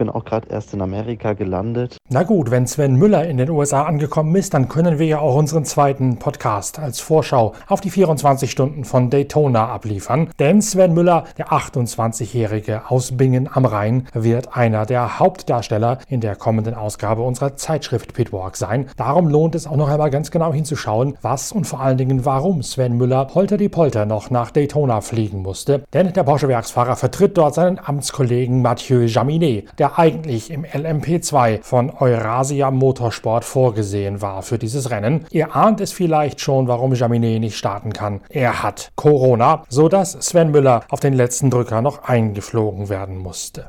bin auch gerade erst in Amerika gelandet. Na gut, wenn Sven Müller in den USA angekommen ist, dann können wir ja auch unseren zweiten Podcast als Vorschau auf die 24 Stunden von Daytona abliefern. Denn Sven Müller, der 28-Jährige aus Bingen am Rhein, wird einer der Hauptdarsteller in der kommenden Ausgabe unserer Zeitschrift Pitwalk sein. Darum lohnt es auch noch einmal ganz genau hinzuschauen, was und vor allen Dingen warum Sven Müller holter die Polter noch nach Daytona fliegen musste. Denn der Porsche-Werksfahrer vertritt dort seinen Amtskollegen Mathieu Jaminet, der eigentlich im LMP2 von Eurasia Motorsport vorgesehen war für dieses Rennen. Ihr ahnt es vielleicht schon, warum Jaminet nicht starten kann. Er hat Corona, so dass Sven Müller auf den letzten Drücker noch eingeflogen werden musste.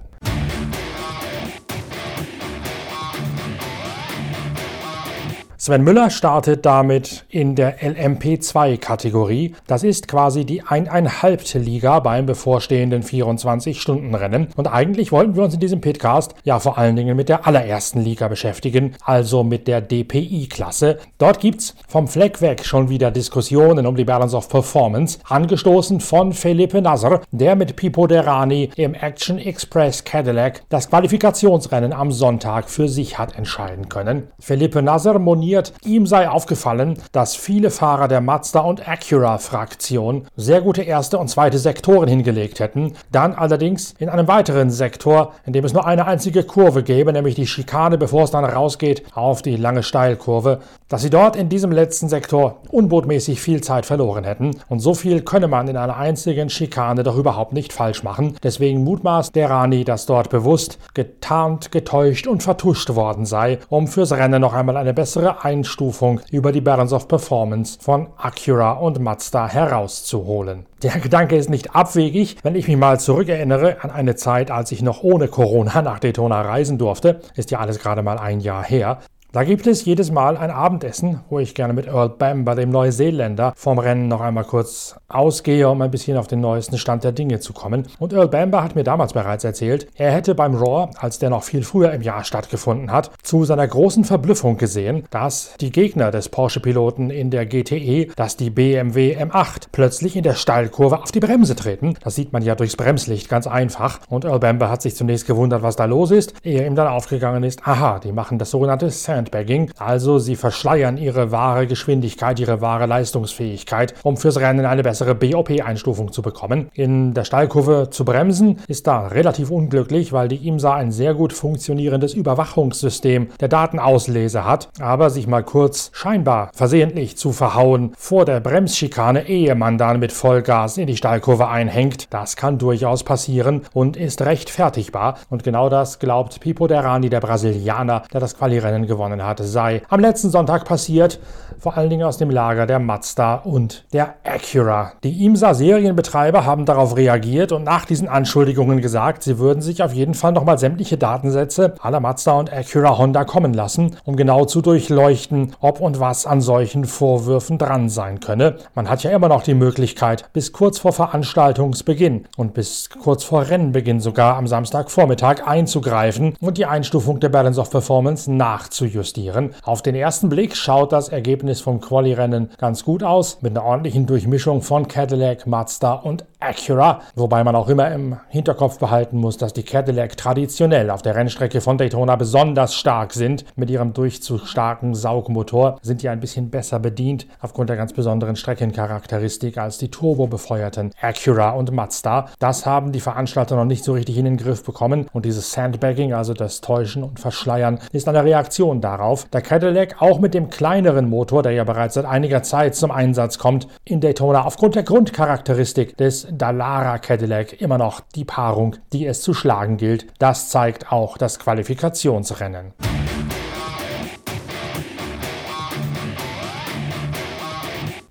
Sven Müller startet damit in der LMP2-Kategorie. Das ist quasi die eineinhalbte Liga beim bevorstehenden 24-Stunden-Rennen. Und eigentlich wollten wir uns in diesem Pitcast ja vor allen Dingen mit der allerersten Liga beschäftigen, also mit der DPI-Klasse. Dort gibt's vom Fleck weg schon wieder Diskussionen um die Balance of Performance, angestoßen von Felipe Nasr, der mit Pipo Derani im Action Express Cadillac das Qualifikationsrennen am Sonntag für sich hat entscheiden können. Felipe Nasr moniert informiert, ihm sei aufgefallen, dass viele Fahrer der Mazda und Acura-Fraktion sehr gute erste und zweite Sektoren hingelegt hätten, dann allerdings in einem weiteren Sektor, in dem es nur eine einzige Kurve gäbe, nämlich die Schikane, bevor es dann rausgeht auf die lange Steilkurve, dass sie dort in diesem letzten Sektor unbotmäßig viel Zeit verloren hätten. Und so viel könne man in einer einzigen Schikane doch überhaupt nicht falsch machen. Deswegen mutmaßt der Rani, dass dort bewusst getarnt, getäuscht und vertuscht worden sei, um fürs Rennen noch einmal eine bessere Einstufung über die Balance of Performance von Acura und Mazda herauszuholen. Der Gedanke ist nicht abwegig, wenn ich mich mal zurückerinnere an eine Zeit, als ich noch ohne Corona nach Daytona reisen durfte. Ist ja alles gerade mal ein Jahr her. Da gibt es jedes Mal ein Abendessen, wo ich gerne mit Earl Bamber, dem Neuseeländer, vom Rennen noch einmal kurz ausgehe, um ein bisschen auf den neuesten Stand der Dinge zu kommen. Und Earl Bamber hat mir damals bereits erzählt, er hätte beim Raw, als der noch viel früher im Jahr stattgefunden hat, zu seiner großen Verblüffung gesehen, dass die Gegner des Porsche-Piloten in der GTE, dass die BMW M8 plötzlich in der Steilkurve auf die Bremse treten. Das sieht man ja durchs Bremslicht ganz einfach. Und Earl Bamber hat sich zunächst gewundert, was da los ist, ehe ihm dann aufgegangen ist, aha, die machen das sogenannte Sand Sandbagging, also sie verschleiern ihre wahre Geschwindigkeit, ihre wahre Leistungsfähigkeit, um fürs Rennen eine bessere BOP-Einstufung zu bekommen. In der Steilkurve zu bremsen ist da relativ unglücklich, weil die IMSA ein sehr gut funktionierendes Überwachungssystem der Datenauslese hat, aber sich mal kurz scheinbar versehentlich zu verhauen vor der Bremsschikane, ehe man dann mit Vollgas in die Steilkurve einhängt, das kann durchaus passieren und ist rechtfertigbar. Und genau das glaubt Pipo Derani, der Brasilianer, der das Qualirennen gewonnen gewonnen hatte, sei am letzten Sonntag passiert, vor allen Dingen aus dem Lager der Mazda und der Acura. Die IMSA-Serienbetreiber haben darauf reagiert und nach diesen Anschuldigungen gesagt, sie würden sich auf jeden Fall nochmal sämtliche Datensätze aller Mazda und Acura Honda kommen lassen, um genau zu durchleuchten, ob und was an solchen Vorwürfen dran sein könne. Man hat ja immer noch die Möglichkeit, bis kurz vor Veranstaltungsbeginn und bis kurz vor Rennbeginn sogar am Samstagvormittag einzugreifen und die Einstufung der Balance of Performance nachzujustieren justieren. Auf den ersten Blick schaut das Ergebnis vom Quali-Rennen ganz gut aus, mit einer ordentlichen Durchmischung von Cadillac, Mazda und Acura, wobei man auch immer im Hinterkopf behalten muss, dass die Cadillac traditionell auf der Rennstrecke von Daytona besonders stark sind. Mit ihrem durchzustarken Saugmotor sind die ein bisschen besser bedient aufgrund der ganz besonderen Streckencharakteristik als die turbobefeuerten Acura und Mazda. Das haben die Veranstalter noch nicht so richtig in den Griff bekommen und dieses Sandbagging, also das Täuschen und Verschleiern, ist eine Reaktion darauf. Der Cadillac auch mit dem kleineren Motor, der ja bereits seit einiger Zeit zum Einsatz kommt, in Daytona aufgrund der Grundcharakteristik des Dallara Cadillac immer noch die Paarung, die es zu schlagen gilt. Das zeigt auch das Qualifikationsrennen.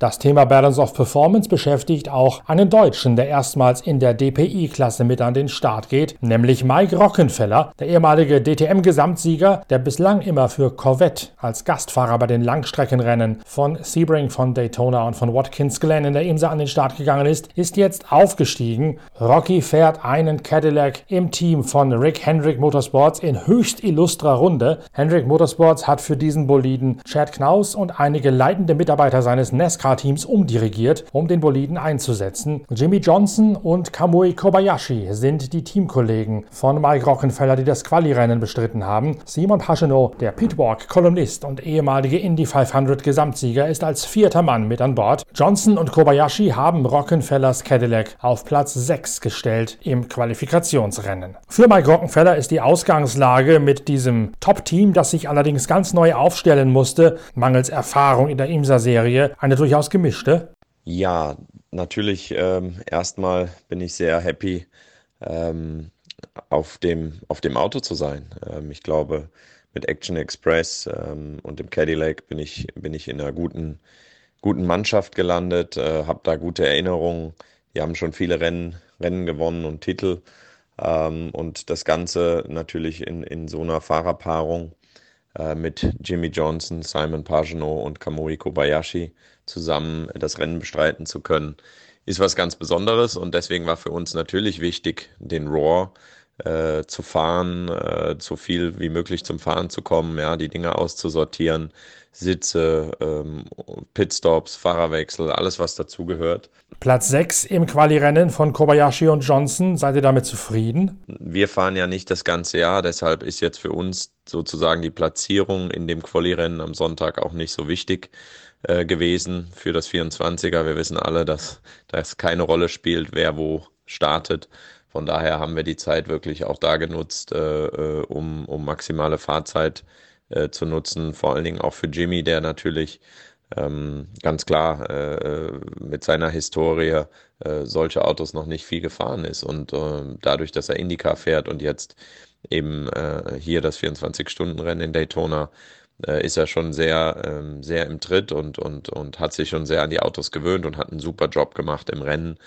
Das Thema Balance of Performance beschäftigt auch einen Deutschen, der erstmals in der DPI-Klasse mit an den Start geht, nämlich Mike Rockenfeller, der ehemalige DTM-Gesamtsieger, der bislang immer für Corvette als Gastfahrer bei den Langstreckenrennen von Sebring von Daytona und von Watkins Glen in der IMSA an den Start gegangen ist, ist jetzt aufgestiegen. Rocky fährt einen Cadillac im Team von Rick Hendrick Motorsports in höchst illustrer Runde. Hendrick Motorsports hat für diesen Boliden Chad Knaus und einige leitende Mitarbeiter seines NASCAR NASCAR-Teams umdirigiert, um den Boliden einzusetzen. Jimmy Johnson und Kamui Kobayashi sind die Teamkollegen von Mike Rockenfeller, die das Quali-Rennen bestritten haben. Simon Pagenaud, der Pitwalk-Kolumnist und ehemalige Indy 500 Gesamtsieger, ist als vierter Mann mit an Bord. Johnson und Kobayashi haben Rockenfellers Cadillac auf Platz 6 gestellt im Qualifikationsrennen. Für Mike Rockenfeller ist die Ausgangslage mit diesem Top-Team, das sich allerdings ganz neu aufstellen musste, mangels Erfahrung in der IMSA-Serie, eine durchaus gemischte. Ja, natürlich ähm, erstmal bin ich sehr happy, ähm, auf, dem, auf dem Auto zu sein. Ähm, ich glaube, mit Action Express ähm, und dem Cadillac bin ich, bin ich in einer guten, guten Mannschaft gelandet, äh, habe da gute Erinnerungen. Die haben schon viele Rennen, Rennen gewonnen und Titel. Ähm, und das Ganze natürlich in, in so einer Fahrerpaarung äh, mit Jimmy Johnson, Simon Pagenaud und Kamui Kobayashi zusammen das Rennen bestreiten zu können, ist was ganz Besonderes. Und deswegen war für uns natürlich wichtig, den Raw äh, zu fahren, äh, so viel wie möglich zum Fahren zu kommen, ja, die Dinge auszusortieren, Sitze, ähm, Pitstops, Fahrerwechsel, alles was dazugehört. Platz 6 im Quali-Rennen von Kobayashi und Johnson, seid ihr damit zufrieden? Wir fahren ja nicht das ganze Jahr, deshalb ist jetzt für uns sozusagen die Platzierung in dem Quali-Rennen am Sonntag auch nicht so wichtig äh, gewesen für das 24er. Wir wissen alle, dass das keine Rolle spielt, wer wo startet. Von daher haben wir die Zeit wirklich auch da genutzt, äh, äh, um, um maximale Fahrzeit äh, zu nutzen. Vor allen Dingen auch für Jimmy, der natürlich ähm, ganz klar äh, mit seiner Historie äh, solche Autos noch nicht viel gefahren ist. Und äh, dadurch, dass er IndyCar fährt und jetzt eben äh, hier das 24-Stunden-Rennen in Daytona, äh, ist er schon sehr, ähm, sehr im Tritt und, und, und hat sich schon sehr an die Autos gewöhnt und hat einen super Job gemacht im Rennen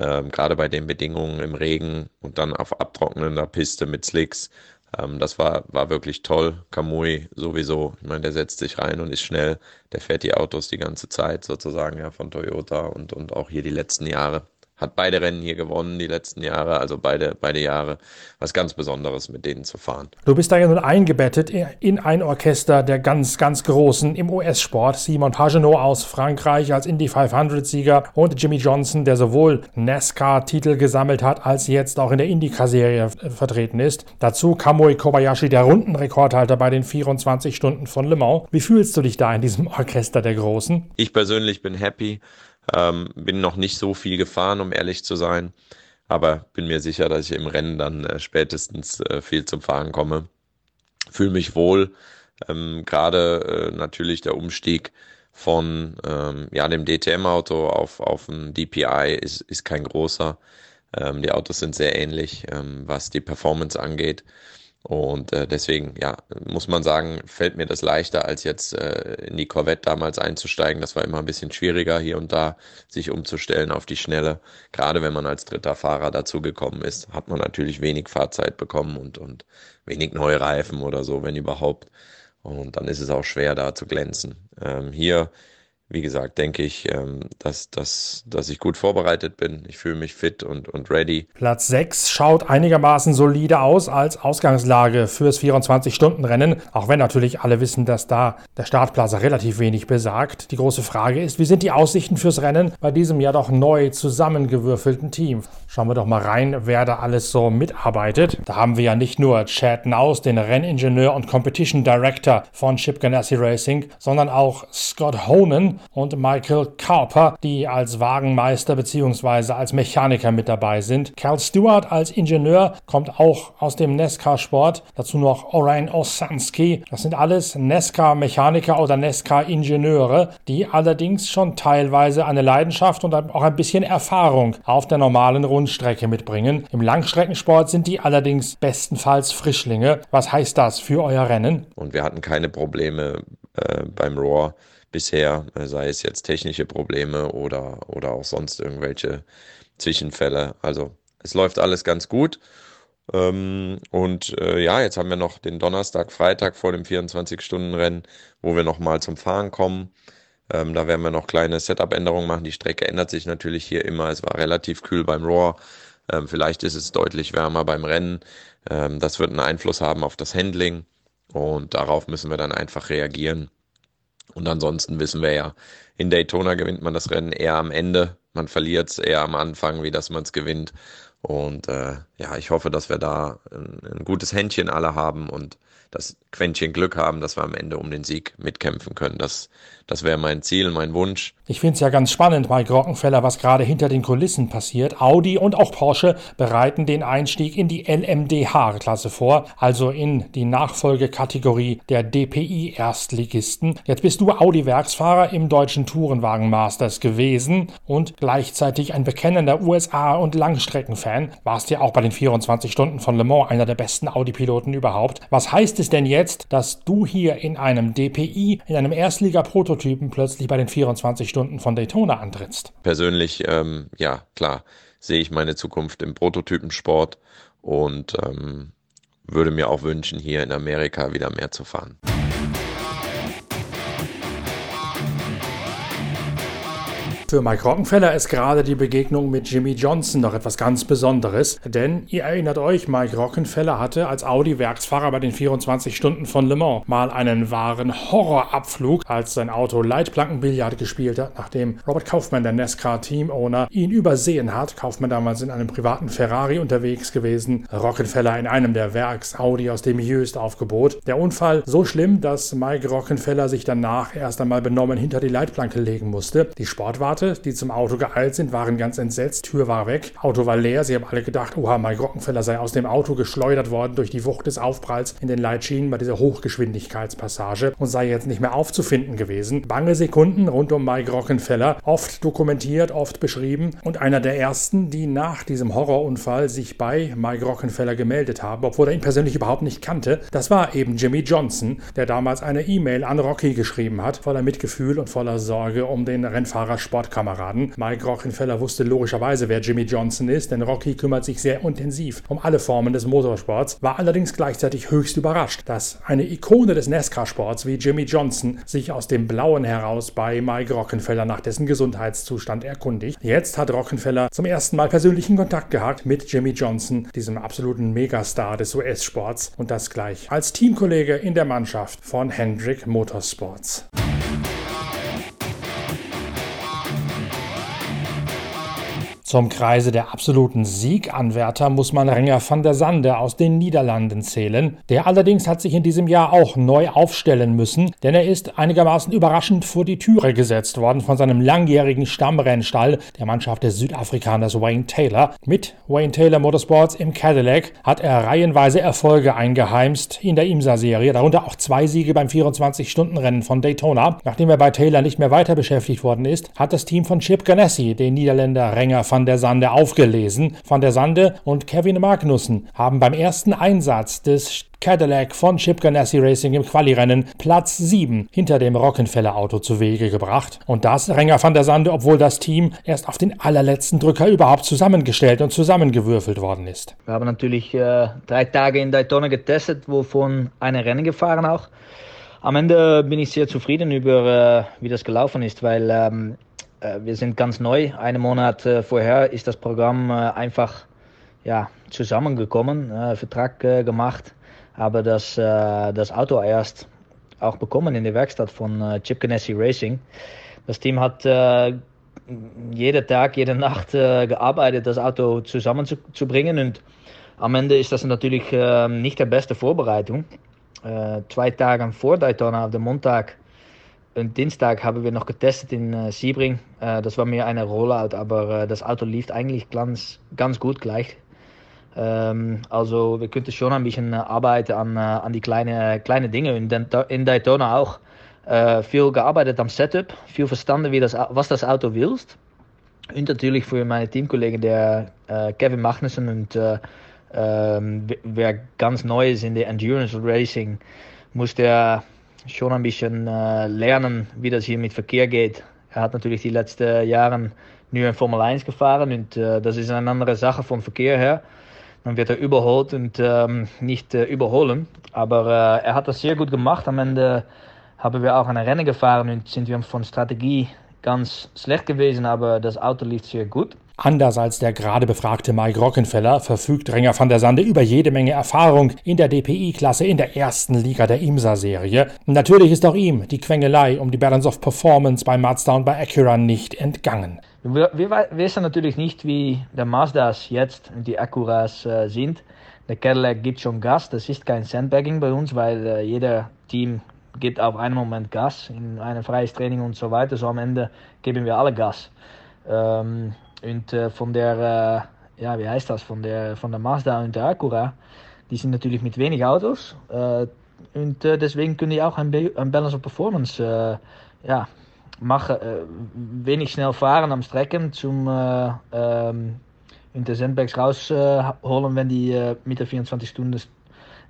ähm, gerade bei den Bedingungen im Regen und dann auf abtrocknender Piste mit Slicks. Ähm, das war, war wirklich toll. Kamui sowieso, ich meine, der setzt sich rein und ist schnell. Der fährt die Autos die ganze Zeit sozusagen ja von Toyota und, und auch hier die letzten Jahre hat beide Rennen hier gewonnen die letzten Jahre, also beide, beide Jahre. Was ganz Besonderes, mit denen zu fahren. Du bist da ja nun eingebettet in ein Orchester der ganz, ganz Großen im US-Sport. Simon Pagenaud aus Frankreich als Indy 500-Sieger und Jimmy Johnson, der sowohl NASCAR-Titel gesammelt hat, als jetzt auch in der IndyCar-Serie vertreten ist. Dazu Kamui Kobayashi, der Rundenrekordhalter bei den 24 Stunden von Le Mans. Wie fühlst du dich da in diesem Orchester der Großen? Ich persönlich bin happy. Ähm, bin noch nicht so viel gefahren, um ehrlich zu sein, aber bin mir sicher, dass ich im Rennen dann äh, spätestens äh, viel zum Fahren komme. Fühle mich wohl. Ähm, Gerade äh, natürlich der Umstieg von ähm, ja, dem DTM-Auto auf, auf ein DPI ist, ist kein großer. Ähm, die Autos sind sehr ähnlich, ähm, was die Performance angeht. Und äh, deswegen, ja, muss man sagen, fällt mir das leichter, als jetzt äh, in die Corvette damals einzusteigen. Das war immer ein bisschen schwieriger, hier und da sich umzustellen auf die Schnelle. Gerade wenn man als dritter Fahrer dazugekommen ist, hat man natürlich wenig Fahrzeit bekommen und, und wenig neue Reifen oder so, wenn überhaupt. Und dann ist es auch schwer, da zu glänzen. Ähm, hier wie gesagt, denke ich, ähm, dass, dass, dass ich gut vorbereitet bin. Ich fühle mich fit und, und ready. Platz 6 schaut einigermaßen solide aus als Ausgangslage fürs 24-Stunden-Rennen, auch wenn natürlich alle wissen, dass da der Startplatz relativ wenig besagt. Die große Frage ist, wie sind die Aussichten fürs Rennen bei diesem ja doch neu zusammengewürfelten Team? Schauen wir doch mal rein, wer da alles so mitarbeitet. Da haben wir ja nicht nur Chad Naus, den Renningenieur und Competition Director von Chip Ganassi Racing, sondern auch Scott Honan, und Michael Carper, die als Wagenmeister bzw. als Mechaniker mit dabei sind. Cal Stewart als Ingenieur kommt auch aus dem NASCAR-Sport. Dazu noch Orion Osansky. Das sind alles NASCAR-Mechaniker oder NASCAR-Ingenieure, die allerdings schon teilweise eine Leidenschaft und auch ein bisschen Erfahrung auf der normalen Rundstrecke mitbringen. Im Langstreckensport sind die allerdings bestenfalls Frischlinge. Was heißt das für euer Rennen? Und wir hatten keine Probleme äh, beim Roar bisher, äh, sei es jetzt technische Probleme oder, oder auch sonst irgendwelche Zwischenfälle. Also es läuft alles ganz gut. Ähm, und äh, ja, jetzt haben wir noch den Donnerstag, Freitag vor dem 24-Stunden-Rennen, wo wir nochmal zum Fahren kommen. Ähm, da werden wir noch kleine Setup-Änderungen machen. Die Strecke ändert sich natürlich hier immer. Es war relativ kühl beim Roar. Ähm, vielleicht ist es deutlich wärmer beim Rennen. Ähm, das wird einen Einfluss haben auf das Handling und darauf müssen wir dann einfach reagieren. Und ansonsten wissen wir ja, in Daytona gewinnt man das Rennen eher am Ende, man verliert es eher am Anfang, wie dass man es gewinnt. Und äh, ja, ich hoffe, dass wir da ein, ein gutes Händchen alle haben und das Quäntchen Glück haben, dass wir am Ende um den Sieg mitkämpfen können. Das, das wäre mein Ziel, mein Wunsch. Ich finde es ja ganz spannend, Mike Rockenfeller, was gerade hinter den Kulissen passiert. Audi und auch Porsche bereiten den Einstieg in die LMDH-Klasse vor, also in die Nachfolgekategorie der DPI-Erstligisten. Jetzt bist du Audi-Werksfahrer im deutschen Tourenwagen Masters gewesen und gleichzeitig ein bekennender USA- und Langstreckenfan. Warst ja auch bei den 24 Stunden von Le Mans einer der besten Audi-Piloten überhaupt. Was heißt es denn jetzt, dass du hier in einem DPI, in einem Erstliga-Prototypen plötzlich bei den 24 Stunden von Daytona antrittst? Persönlich, ähm, ja, klar, sehe ich meine Zukunft im Prototypensport und ähm, würde mir auch wünschen, hier in Amerika wieder mehr zu fahren. Für Mike Rockenfeller ist gerade die Begegnung mit Jimmy Johnson noch etwas ganz Besonderes, denn ihr erinnert euch, Mike Rockenfeller hatte als Audi-Werksfahrer bei den 24 Stunden von Le Mans mal einen wahren Horrorabflug, als sein Auto Leitplankenbillard gespielt hat, nachdem Robert Kaufmann, der NASCAR-Team-Owner, ihn übersehen hat. Kaufmann damals in einem privaten Ferrari unterwegs gewesen, Rockenfeller in einem der Werks-Audi aus dem ist Aufgebot. Der Unfall so schlimm, dass Mike Rockenfeller sich danach erst einmal benommen hinter die Leitplanke legen musste. Die Sportwagen Warte, die zum Auto geeilt sind, waren ganz entsetzt. Tür war weg, Auto war leer. Sie haben alle gedacht, oha, Mike Rockenfeller sei aus dem Auto geschleudert worden durch die Wucht des Aufpralls in den Leitschienen bei dieser Hochgeschwindigkeitspassage und sei jetzt nicht mehr aufzufinden gewesen. Bange Sekunden rund um Mike Rockenfeller, oft dokumentiert, oft beschrieben und einer der ersten, die nach diesem Horrorunfall sich bei Mike Rockenfeller gemeldet haben, obwohl er ihn persönlich überhaupt nicht kannte. Das war eben Jimmy Johnson, der damals eine E-Mail an Rocky geschrieben hat, voller Mitgefühl und voller Sorge um den Rennfahrer Sport Sportkameraden. Mike Rockenfeller wusste logischerweise, wer Jimmy Johnson ist, denn Rocky kümmert sich sehr intensiv um alle Formen des Motorsports, war allerdings gleichzeitig höchst überrascht, dass eine Ikone des NASCAR-Sports wie Jimmy Johnson sich aus dem Blauen heraus bei Mike Rockenfeller nach dessen Gesundheitszustand erkundigt. Jetzt hat Rockenfeller zum ersten Mal persönlichen Kontakt gehabt mit Jimmy Johnson, diesem absoluten Megastar des US-Sports und das gleich als Teamkollege in der Mannschaft von Hendrick Motorsports. Zum Kreise der absoluten Sieganwärter muss man Renger van der Sande aus den Niederlanden zählen. Der allerdings hat sich in diesem Jahr auch neu aufstellen müssen, denn er ist einigermaßen überraschend vor die Türe gesetzt worden von seinem langjährigen Stammrennstall, der Mannschaft des Südafrikaners Wayne Taylor. Mit Wayne Taylor Motorsports im Cadillac hat er reihenweise Erfolge eingeheimst in der IMSA-Serie, darunter auch zwei Siege beim 24-Stunden-Rennen von Daytona. Nachdem er bei Taylor nicht mehr weiter beschäftigt worden ist, hat das Team von Chip Ganassi den Niederländer Renger van van der Sande aufgelesen. Van der Sande und Kevin Magnussen haben beim ersten Einsatz des Cadillac von Chip Ganassi Racing im Qualirennen Platz 7 hinter dem Rockenfeller-Auto zu Wege gebracht. Und das Renger van der Sande, obwohl das Team erst auf den allerletzten Drücker überhaupt zusammengestellt und zusammengewürfelt worden ist. Wir haben natürlich äh, drei Tage in Daytona getestet, wovon eine Rennen gefahren auch. Am Ende bin ich sehr zufrieden über, äh, wie das gelaufen ist, weil ähm, äh, wir sind ganz neu. Einen Monat äh, vorher ist das Programm äh, einfach ja, zusammengekommen, Vertrag gemacht, aber das, das Auto erst auch bekommen in der Werkstatt von Chip Ganassi Racing. Das Team hat jeden Tag, jede Nacht gearbeitet, das Auto zusammenzubringen und am Ende ist das natürlich nicht die beste Vorbereitung. zwei Tage vor Daytona, auf dem Montag, Dienstag haben wir noch getestet in äh, Sebring. Äh, das war mehr eine Rollout, aber äh, das Auto lief eigentlich ganz, ganz gut gleich. Ähm, also wir könnten schon ein bisschen arbeiten an, an die kleinen kleine Dinge. In, in Daytona auch viel gearbeitet am Setup, viel verstanden, wie das, was das Auto willst. Und natürlich für meine Teamkollegen, der Kevin Magnussen und ähm, wer ganz neu ist in der Endurance Racing, muss der schon ein bisschen äh, lernen, wie das hier mit Verkehr geht. Er hat natürlich die letzten Jahre nur in Formel 1 gefahren und äh, das ist eine andere Sache vom Verkehr her. Dann wird er überholt und ähm, nicht äh, überholen. Aber er hat das sehr gut gemacht. Am Ende haben wir auch eine Rennen gefahren und sind wir von Strategie ganz schlecht gewesen, aber das Auto lief sehr gut. Anders als der gerade befragte Mike Rockenfeller verfügt Renger van der Sande über jede Menge Erfahrung in der DPI-Klasse in der ersten Liga der IMSA-Serie. Natürlich ist auch ihm die Quengelei um die Balance of Performance bei Mazda und bei Acura nicht entgangen. Wir, wir wissen natürlich nicht, wie der Mazdas jetzt und die Acuras äh, sind. Der Cadillac gibt schon Gas, das ist kein Sandbagging bei uns, weil äh, jeder Team gibt auf einen Moment Gas in einem freies Training und so weiter. So am Ende geben wir alle Gas. Ähm, und äh, von der, äh, ja, wie heißt das, von der, von der Mazda und der Acura, die sind natürlich mit wenig Autos. Äh, und äh, deswegen können die auch ein, ein Balance of Performance ja, machen. Wenig schnell fahren am Strecken zum ähm, in der Sandbags rausholen, wenn die mit der 24 Stunden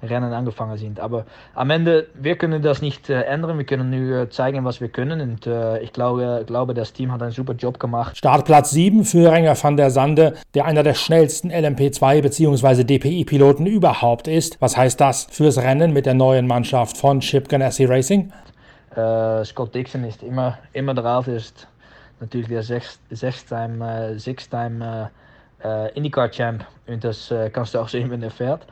Rennen angefangen sind. Aber am Ende, wir können das nicht äh, ändern. Wir können nur zeigen, was wir können. Und äh, ich glaube, glaube, das Team hat einen super Job gemacht. Startplatz 7 für Renger van der Sande, der einer der schnellsten LMP2 bzw. DPI-Piloten überhaupt ist. Was heißt das fürs Rennen mit der neuen Mannschaft von Chip Ganassi Racing? Äh, Scott Dixon ist immer, immer drauf, ist natürlich der Sechs-Time Six -Time, äh, IndyCar-Champ. Und das kannst du auch sehen, wenn er fährt.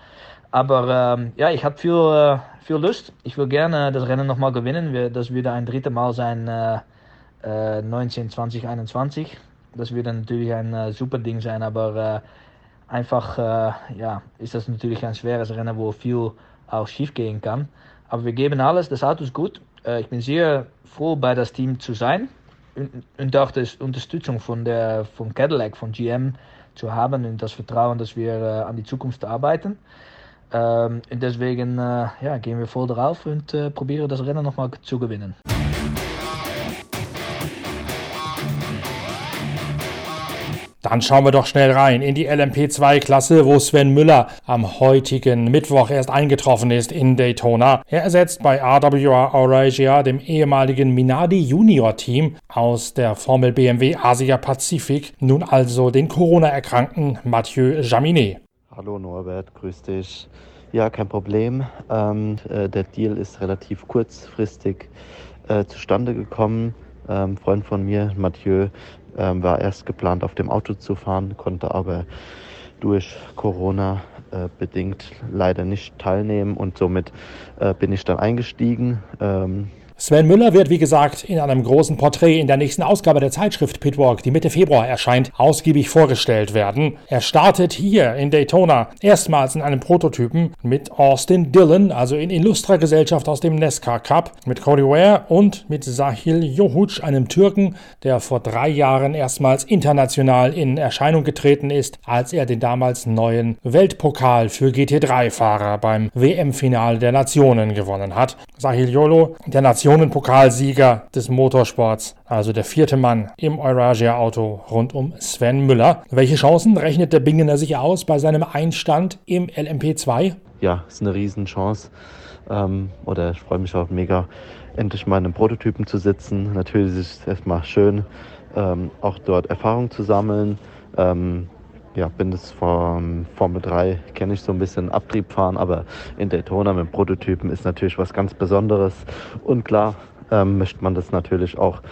Aber ähm, ja, ich habe viel, äh, viel Lust. Ich will gerne das Rennen nochmal gewinnen. Wir, das würde ein drittes Mal sein, äh, äh, 19, 20, 21. Das würde natürlich ein äh, super Ding sein, aber äh, einfach äh, ja, ist das natürlich ein schweres Rennen, wo viel auch schief gehen kann. Aber wir geben alles, das Auto ist gut. Ich bin sehr froh, bei das Team zu sein und, und auch die Unterstützung von, der, von Cadillac, von GM zu haben und das Vertrauen, dass wir äh, an die Zukunft arbeiten. Ähm, deswegen äh, ja, gehen wir voll drauf und äh, probieren das Rennen nochmal zu gewinnen. Dann schauen wir doch schnell rein in die LMP2-Klasse, wo Sven Müller am heutigen Mittwoch erst eingetroffen ist in Daytona. Er ersetzt bei RWR Eurasia, dem ehemaligen Minardi Junior Team aus der Formel BMW Asia Pazifik, nun also den Corona-erkrankten Mathieu Jaminet. Hallo Norbert, grüß dich. Ja, kein Problem. Ähm, äh, der Deal ist relativ kurzfristig äh, zustande gekommen. Ähm, Freund von mir, Mathieu, ähm, war erst geplant, auf dem Auto zu fahren, konnte aber durch Corona äh, bedingt leider nicht teilnehmen und somit äh, bin ich dann eingestiegen. Ähm, Sven Müller wird, wie gesagt, in einem großen Porträt in der nächsten Ausgabe der Zeitschrift Pitwalk, die Mitte Februar erscheint, ausgiebig vorgestellt werden. Er startet hier in Daytona erstmals in einem Prototypen mit Austin Dillon, also in illustrer Gesellschaft aus dem NESCAR Cup, mit Cody Ware und mit Sahil Johuc, einem Türken, der vor drei Jahren erstmals international in Erscheinung getreten ist, als er den damals neuen Weltpokal für GT3-Fahrer beim WM-Finale der Nationen gewonnen hat. Sahil Yolo, der Nation Nationenpokalsieger des Motorsports, also der vierte Mann im Eurasia-Auto rund um Sven Müller. Welche Chancen rechnet der Bingener sich aus bei seinem Einstand im LMP2? Ja, ist eine Riesenchance. Ähm, oder ich freue mich auch mega, endlich mal in einem Prototypen zu sitzen. Natürlich ist es erstmal schön, ähm, auch dort Erfahrung zu sammeln. Ähm, ja, bin das von Formel 3, kenne ich so ein bisschen Abtrieb fahren, aber in Daytona mit Prototypen ist natürlich was ganz Besonderes. Und klar ähm, möchte man das natürlich auch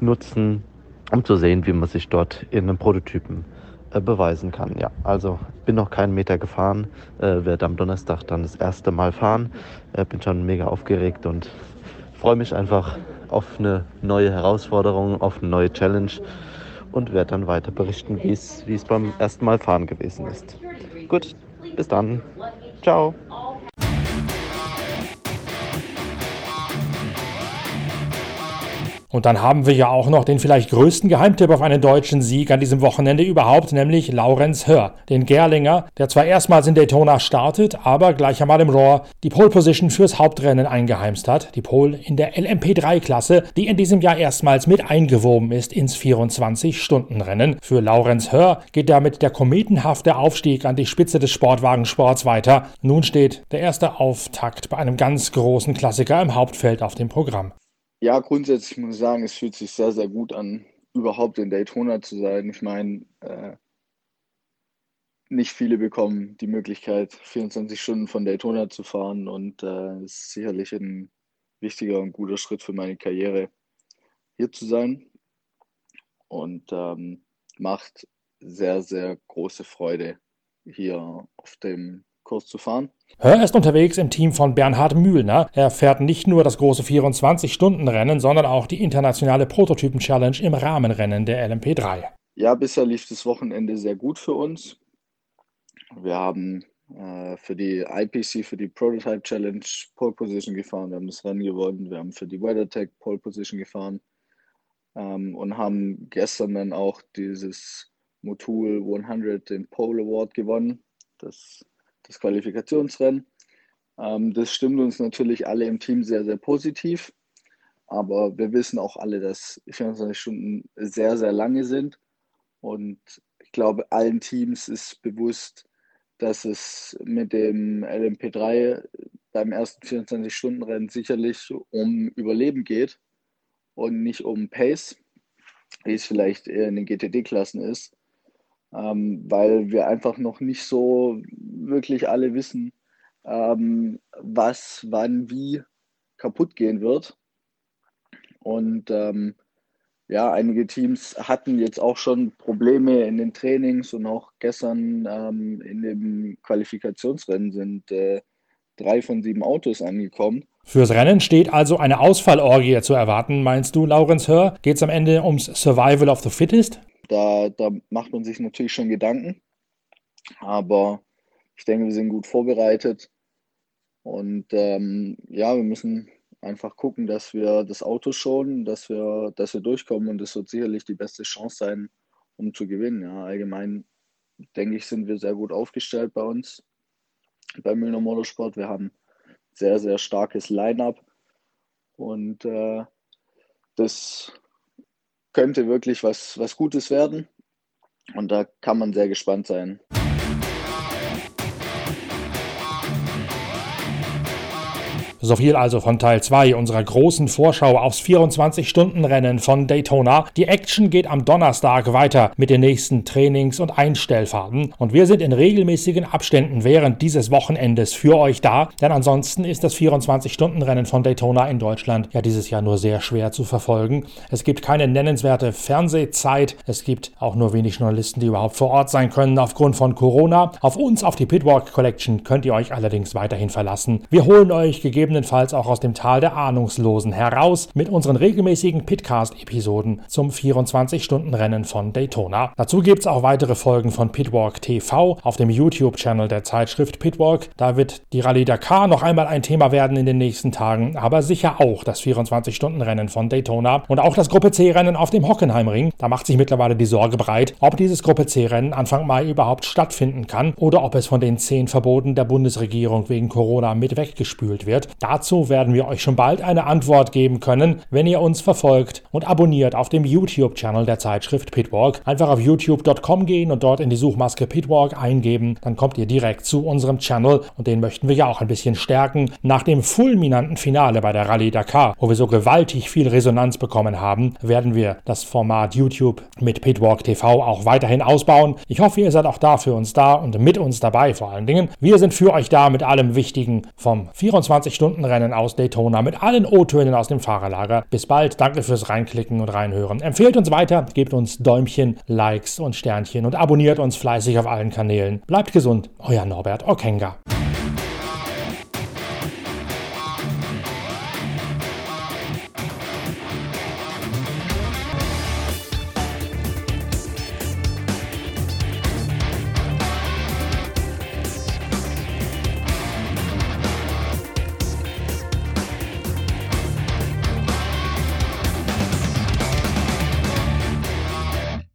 nutzen, um zu sehen, wie man sich dort in einem Prototypen äh, beweisen kann. Ja, also bin noch keinen Meter gefahren, äh, werde am Donnerstag dann das erste Mal fahren, äh, bin schon mega aufgeregt und freue mich einfach auf eine neue Herausforderung, auf eine neue Challenge und werde dann weiter berichten, wie es beim ersten Mal fahren gewesen ist. Gut, bis dann. Ciao. Und dann haben wir ja auch noch den vielleicht größten Geheimtipp auf einen deutschen Sieg an diesem Wochenende überhaupt, nämlich Laurenz Hör, den Gerlinger, der zwar erstmals in Daytona startet, aber gleich einmal im Rohr die Pole Position fürs Hauptrennen eingeheimst hat. Die Pole in der LMP3-Klasse, die in diesem Jahr erstmals mit eingewoben ist ins 24-Stunden-Rennen. Für Laurenz Hör geht damit der kometenhafte Aufstieg an die Spitze des Sportwagensports weiter. Nun steht der erste Auftakt bei einem ganz großen Klassiker im Hauptfeld auf dem Programm. Ja, grundsätzlich muss ich sagen, es fühlt sich sehr, sehr gut an, überhaupt in Daytona zu sein. Ich meine, äh, nicht viele bekommen die Möglichkeit, 24 Stunden von Daytona zu fahren und äh, es ist sicherlich ein wichtiger und guter Schritt für meine Karriere, hier zu sein und ähm, macht sehr, sehr große Freude, hier auf dem Kurs zu fahren. Hör ist unterwegs im Team von Bernhard Mühlner. Er fährt nicht nur das große 24-Stunden-Rennen, sondern auch die internationale Prototypen-Challenge im Rahmenrennen der LMP3. Ja, bisher lief das Wochenende sehr gut für uns. Wir haben äh, für die IPC, für die Prototype Challenge Pole Position gefahren. Wir haben das Rennen gewonnen. Wir haben für die WeatherTech Pole Position gefahren ähm, und haben gestern dann auch dieses Motul 100 den Pole Award gewonnen. Das, das Qualifikationsrennen. Ähm, das stimmt uns natürlich alle im Team sehr, sehr positiv. Aber wir wissen auch alle, dass 24 Stunden sehr, sehr lange sind. Und ich glaube, allen Teams ist bewusst, dass es mit dem LMP3 beim ersten 24-Stunden-Rennen sicherlich um Überleben geht und nicht um Pace, wie es vielleicht in den GTD-Klassen ist, ähm, weil wir einfach noch nicht so wirklich alle wissen, ähm, was, wann, wie kaputt gehen wird. Und ähm, ja, einige Teams hatten jetzt auch schon Probleme in den Trainings und auch gestern ähm, in dem Qualifikationsrennen sind äh, drei von sieben Autos angekommen. Fürs Rennen steht also eine Ausfallorgie zu erwarten, meinst du, Laurenz Hör? Geht es am Ende ums Survival of the Fittest? Da, da macht man sich natürlich schon Gedanken, aber ich denke, wir sind gut vorbereitet und ähm, ja, wir müssen einfach gucken, dass wir das Auto schonen, dass wir, dass wir durchkommen und das wird sicherlich die beste Chance sein, um zu gewinnen. Ja, allgemein denke ich, sind wir sehr gut aufgestellt bei uns bei Müllner Motorsport. Wir haben sehr, sehr starkes Line-up und äh, das könnte wirklich was, was Gutes werden und da kann man sehr gespannt sein. So viel also von Teil 2 unserer großen Vorschau aufs 24-Stunden-Rennen von Daytona. Die Action geht am Donnerstag weiter mit den nächsten Trainings- und Einstellfahrten und wir sind in regelmäßigen Abständen während dieses Wochenendes für euch da, denn ansonsten ist das 24-Stunden-Rennen von Daytona in Deutschland ja dieses Jahr nur sehr schwer zu verfolgen. Es gibt keine nennenswerte Fernsehzeit, es gibt auch nur wenig Journalisten, die überhaupt vor Ort sein können aufgrund von Corona. Auf uns, auf die Pitwalk Collection könnt ihr euch allerdings weiterhin verlassen. Wir holen euch gegeben gegebenenfalls auch aus dem Tal der Ahnungslosen heraus mit unseren regelmäßigen Pitcast-Episoden zum 24-Stunden-Rennen von Daytona. Dazu gibt es auch weitere Folgen von Pitwalk TV auf dem YouTube-Channel der Zeitschrift Pitwalk. Da wird die Rallye Dakar noch einmal ein Thema werden in den nächsten Tagen, aber sicher auch das 24-Stunden-Rennen von Daytona und auch das Gruppe C-Rennen auf dem Hockenheimring. Da macht sich mittlerweile die Sorge breit, ob dieses Gruppe C-Rennen Anfang Mai überhaupt stattfinden kann oder ob es von den zehn Verboten der Bundesregierung wegen Corona mit weggespült wird. Dazu werden wir euch schon bald eine Antwort geben können, wenn ihr uns verfolgt und abonniert auf dem YouTube-Channel der Zeitschrift Pitwalk. Einfach auf youtube.com gehen und dort in die Suchmaske Pitwalk eingeben, dann kommt ihr direkt zu unserem Channel und den möchten wir ja auch ein bisschen stärken. Nach dem fulminanten Finale bei der Rallye Dakar, wo wir so gewaltig viel Resonanz bekommen haben, werden wir das Format YouTube mit Pitwalk TV auch weiterhin ausbauen. Ich hoffe, ihr seid auch da für uns da und mit uns dabei vor allen Dingen. Wir sind für euch da mit allem Wichtigen vom 24 Stunden Stundenrennen aus Daytona mit allen O-Tönen aus dem Fahrerlager. Bis bald, danke fürs Reinklicken und Reinhören. Empfehlt uns weiter, gebt uns Däumchen, Likes und Sternchen und abonniert uns fleißig auf allen Kanälen. Bleibt gesund, euer Norbert Okenga.